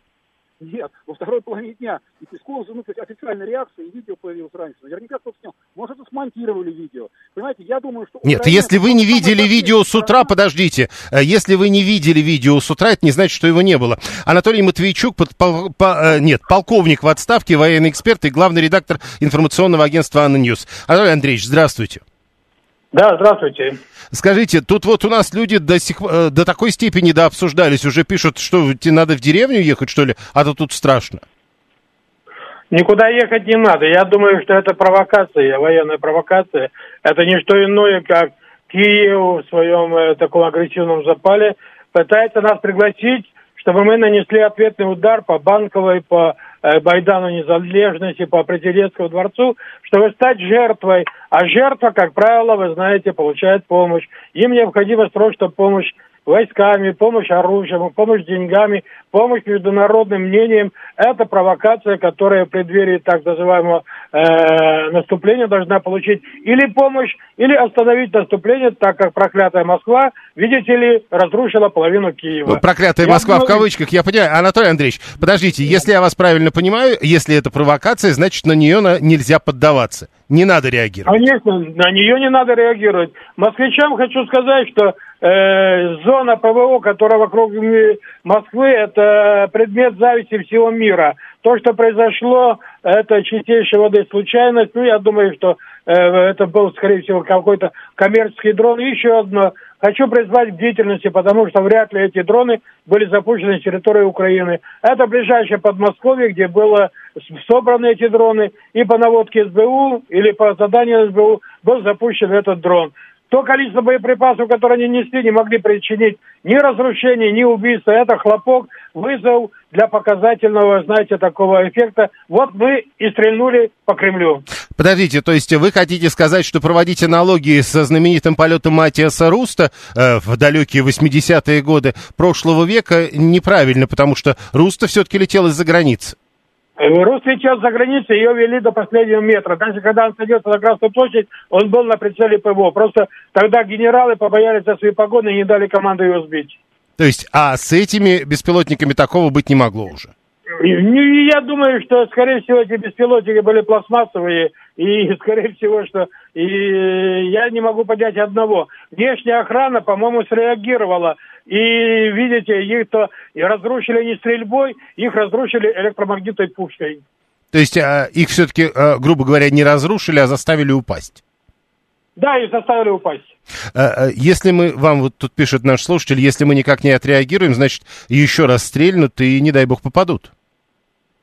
Нет, во второй половине дня. И Песков, ну, то есть официальная реакция, и видео появилось раньше. Наверняка кто-то снял. Может, это смонтировали видео. Понимаете, я думаю, что... Нет, если вы не видели видео с утра, подождите. Э, если вы не видели видео с утра, это не значит, что его не было. Анатолий Матвейчук, под, по, по, э, нет, полковник в отставке, военный эксперт и главный редактор информационного агентства «ANNA News». Анатолий Андреевич, здравствуйте. Да, здравствуйте. Скажите, тут вот у нас люди до, сих, э, до такой степени да, обсуждались, уже пишут, что тебе надо в деревню ехать, что ли, а то тут страшно. Никуда ехать не надо. Я думаю, что это провокация, военная провокация. Это не что иное, как Киев в своем э, таком агрессивном запале пытается нас пригласить, чтобы мы нанесли ответный удар по Банковой, по Байдану Незалежности, по Претерецкому дворцу, чтобы стать жертвой. А жертва, как правило, вы знаете, получает помощь. Им необходимо срочно помощь войсками, помощь оружием, помощь деньгами, помощь международным мнением. Это провокация, которая в преддверии так называемого э, наступления должна получить или помощь, или остановить наступление, так как проклятая Москва, видите ли, разрушила половину Киева. Проклятая Я Москва в думаю- кавычках, я понимаю. Анатолий Андреевич, подождите, если я вас правильно понимаю, если это провокация, значит на нее нельзя поддаваться. Не надо реагировать. Конечно, на нее не надо реагировать. Москвичам хочу сказать, что э, зона ПВО, которая вокруг Москвы, это предмет зависти всего мира. То, что произошло, это чистейшей воды случайность. Ну, я думаю, что э, это был, скорее всего, какой-то коммерческий дрон. И еще одно. Хочу призвать к бдительности, потому что вряд ли эти дроны были запущены с территории Украины. Это ближайшее Подмосковье, где было собраны эти дроны, и по наводке СБУ или по заданию СБУ был запущен этот дрон. То количество боеприпасов, которые они несли, не могли причинить ни разрушения, ни убийства. Это хлопок, вызов для показательного, знаете, такого эффекта. Вот мы и стрельнули по Кремлю. Подождите, то есть вы хотите сказать, что проводить аналогии со знаменитым полетом Матиаса Руста э, в далекие 80-е годы прошлого века неправильно, потому что Руста все-таки летел из-за границы. Э, Рус летел за границей, ее вели до последнего метра. Даже когда он садился на Красную площадь, он был на прицеле ПВО. Просто тогда генералы побоялись за свои погоны и не дали команду его сбить. То есть, а с этими беспилотниками такого быть не могло уже. Ну, я думаю, что, скорее всего, эти беспилотники были пластмассовые, и, скорее всего, что и я не могу понять одного. Внешняя охрана, по-моему, среагировала. И, видите, их-то разрушили не стрельбой, их разрушили электромагнитной пушкой. То есть, а, их все-таки, а, грубо говоря, не разрушили, а заставили упасть. Да, и заставили упасть. А, а, Если мы, вам вот тут пишет наш слушатель, если мы никак не отреагируем, значит, еще раз стрельнут и, не дай бог, попадут.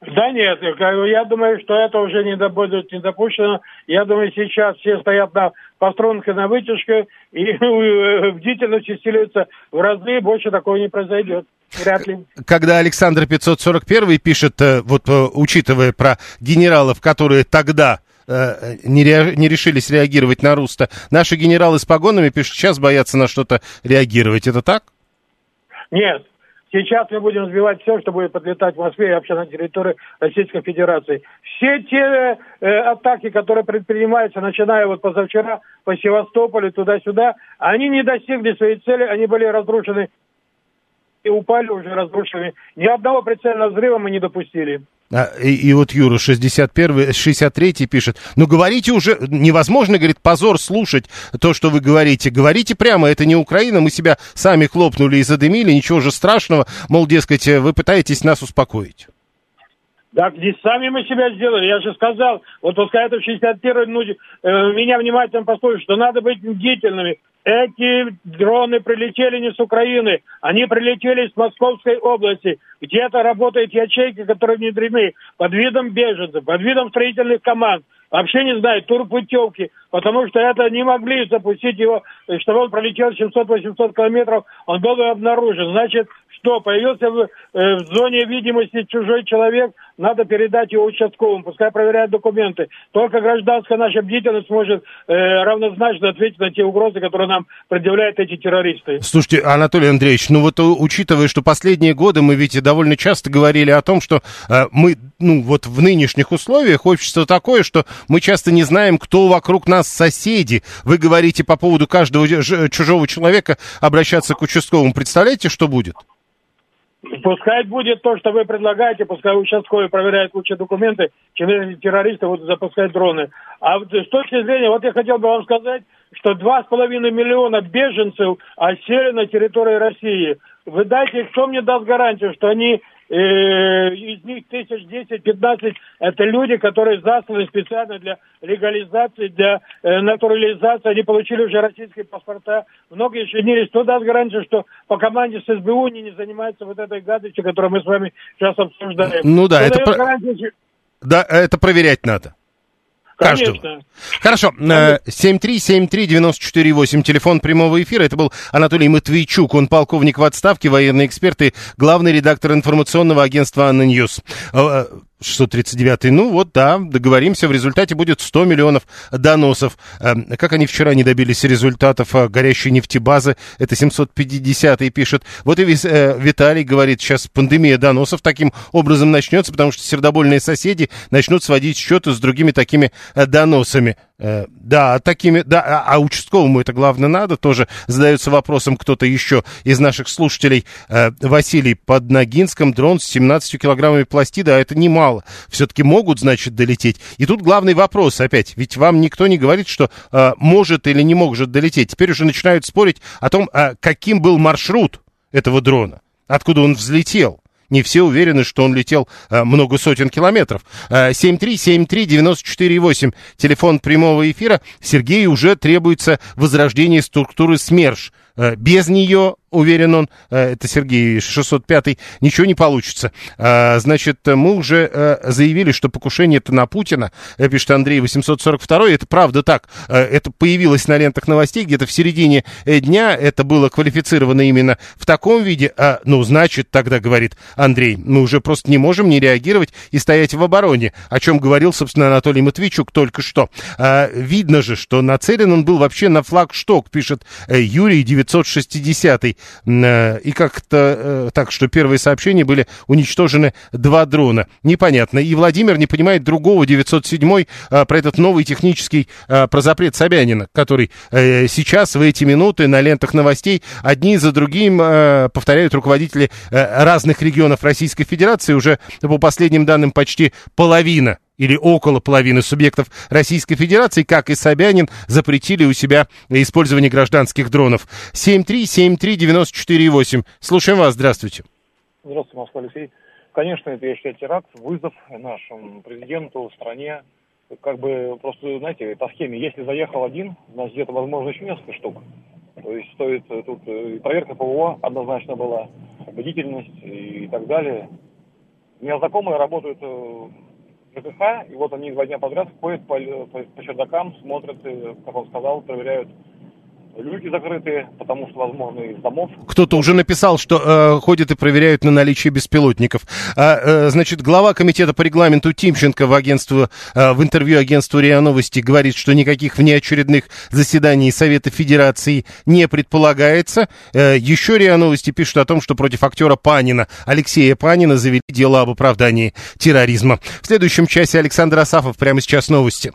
Да нет, я думаю, что это уже не будет не допущено. Я думаю, сейчас все стоят на по струнке на вытяжке и э, бдительность усиливается в разы, больше такого не произойдет. Вряд ли. Когда Александр 541 пишет, э, вот э, учитывая про генералов, которые тогда не, ре- не решились реагировать на Руста, наши генералы с погонами пишут, сейчас боятся на что-то реагировать. Это так? Нет. Сейчас мы будем сбивать все, что будет подлетать в Москве и вообще на территории Российской Федерации. Все те э, атаки, которые предпринимаются, начиная вот позавчера по Севастополю, туда-сюда, они не достигли своей цели, они были разрушены и упали уже разрушены. Ни одного прицельного взрыва мы не допустили. А, и, и вот Юра 61, 63 пишет, ну говорите уже, невозможно, говорит, позор слушать то, что вы говорите. Говорите прямо, это не Украина, мы себя сами хлопнули и задымили, ничего же страшного. Мол, дескать, э, вы пытаетесь нас успокоить. Так не сами мы себя сделали. Я же сказал, вот пускай это в 61 ну, э, меня внимательно послушают, что надо быть бдительными. Эти дроны прилетели не с Украины, они прилетели из Московской области. Где-то работают ячейки, которые внедрены под видом беженцев, под видом строительных команд. Вообще не знаю, турпутевки, потому что это не могли запустить его, э, чтобы он пролетел 700-800 километров, он был бы обнаружен. Значит, что, появился в, э, в зоне видимости чужой человек, надо передать его участковым, пускай проверяют документы. Только гражданская наша бдительность может э, равнозначно ответить на те угрозы, которые нам предъявляют эти террористы. Слушайте, Анатолий Андреевич, ну вот э, учитывая, что последние годы мы ведь довольно часто говорили о том, что э, мы, ну вот в нынешних условиях общество такое, что мы часто не знаем, кто вокруг нас соседи. Вы говорите по поводу каждого чужого человека обращаться к участковому. Представляете, что будет? Пускай будет то, что вы предлагаете, пускай участковый проверяет лучше документы, чем террористы будут запускать дроны. А с точки зрения, вот я хотел бы вам сказать, что два с половиной миллиона беженцев осели на территории России. Вы дайте, кто мне даст гарантию, что они из них тысяч десять, пятнадцать это люди, которые засланы специально для легализации, для э, натурализации. Они получили уже российские паспорта. Многие не Кто даст гарантию, что по команде с СБУ они не занимаются вот этой гадостью, которую мы с вами сейчас обсуждаем? Ну да, Кто это про- гарантию, Да, это проверять надо. Каждого. Конечно. Хорошо, э, 7373948, телефон прямого эфира. Это был Анатолий Матвейчук, он полковник в отставке, военный эксперт и главный редактор информационного агентства «ANNA News». Э, 639. Ну вот, да, договоримся, в результате будет 100 миллионов доносов. Э, как они вчера не добились результатов э, горящей нефтебазы, это 750 пишет. Вот и э, Виталий говорит, сейчас пандемия доносов таким образом начнется, потому что сердобольные соседи начнут сводить счеты с другими такими доносами. Да, такими, да, а, а участковому это главное надо, тоже задается вопросом кто-то еще из наших слушателей. Василий, под Ногинском дрон с 17 килограммами пластида, а это немало мало. Все-таки могут, значит, долететь. И тут главный вопрос опять. Ведь вам никто не говорит, что э, может или не может долететь. Теперь уже начинают спорить о том, э, каким был маршрут этого дрона. Откуда он взлетел. Не все уверены, что он летел э, много сотен километров. Э, 7373948, телефон прямого эфира. Сергею уже требуется возрождение структуры СМЕРШ. Э, без нее уверен он, э, это Сергей 605, ничего не получится. А, значит, мы уже э, заявили, что покушение это на Путина, пишет Андрей 842, это правда так, это появилось на лентах новостей где-то в середине дня, это было квалифицировано именно в таком виде, а, ну, значит, тогда, говорит Андрей, мы уже просто не можем не реагировать и стоять в обороне, о чем говорил, собственно, Анатолий Матвейчук только что. А, видно же, что нацелен он был вообще на флагшток, пишет Юрий 960 Э, и как-то э, так, что первые сообщения были уничтожены два дрона. Непонятно. И Владимир не понимает другого 907 э, про этот новый технический про запрет Собянина, который сейчас в эти минуты на лентах новостей одни за другим повторяют руководители разных регионов Российской Федерации. Уже по последним данным почти половина или около половины субъектов Российской Федерации, как и Собянин, запретили у себя использование гражданских дронов. 7373948. Слушаем вас. Здравствуйте. Здравствуйте, Москва, Алексей. Конечно, это, я считаю, теракт, вызов нашему президенту, стране. Как бы просто, знаете, по схеме, если заехал один, значит, где-то, возможно, еще несколько штук. То есть стоит тут и проверка ПВО однозначно была, бдительность и так далее. У меня знакомые работают э, ЖКХ, и вот они два дня подряд ходят по, по, по чердакам, смотрят, как он сказал, проверяют люки закрыты, потому что, возможно, из домов. Кто-то уже написал, что э, ходят и проверяют на наличие беспилотников. А, э, значит, глава комитета по регламенту Тимченко в, агентству, э, в интервью агентству РИА Новости говорит, что никаких внеочередных заседаний Совета Федерации не предполагается. Э, еще РИА Новости пишут о том, что против актера Панина, Алексея Панина, завели дело об оправдании терроризма. В следующем часе Александр Асафов. Прямо сейчас новости.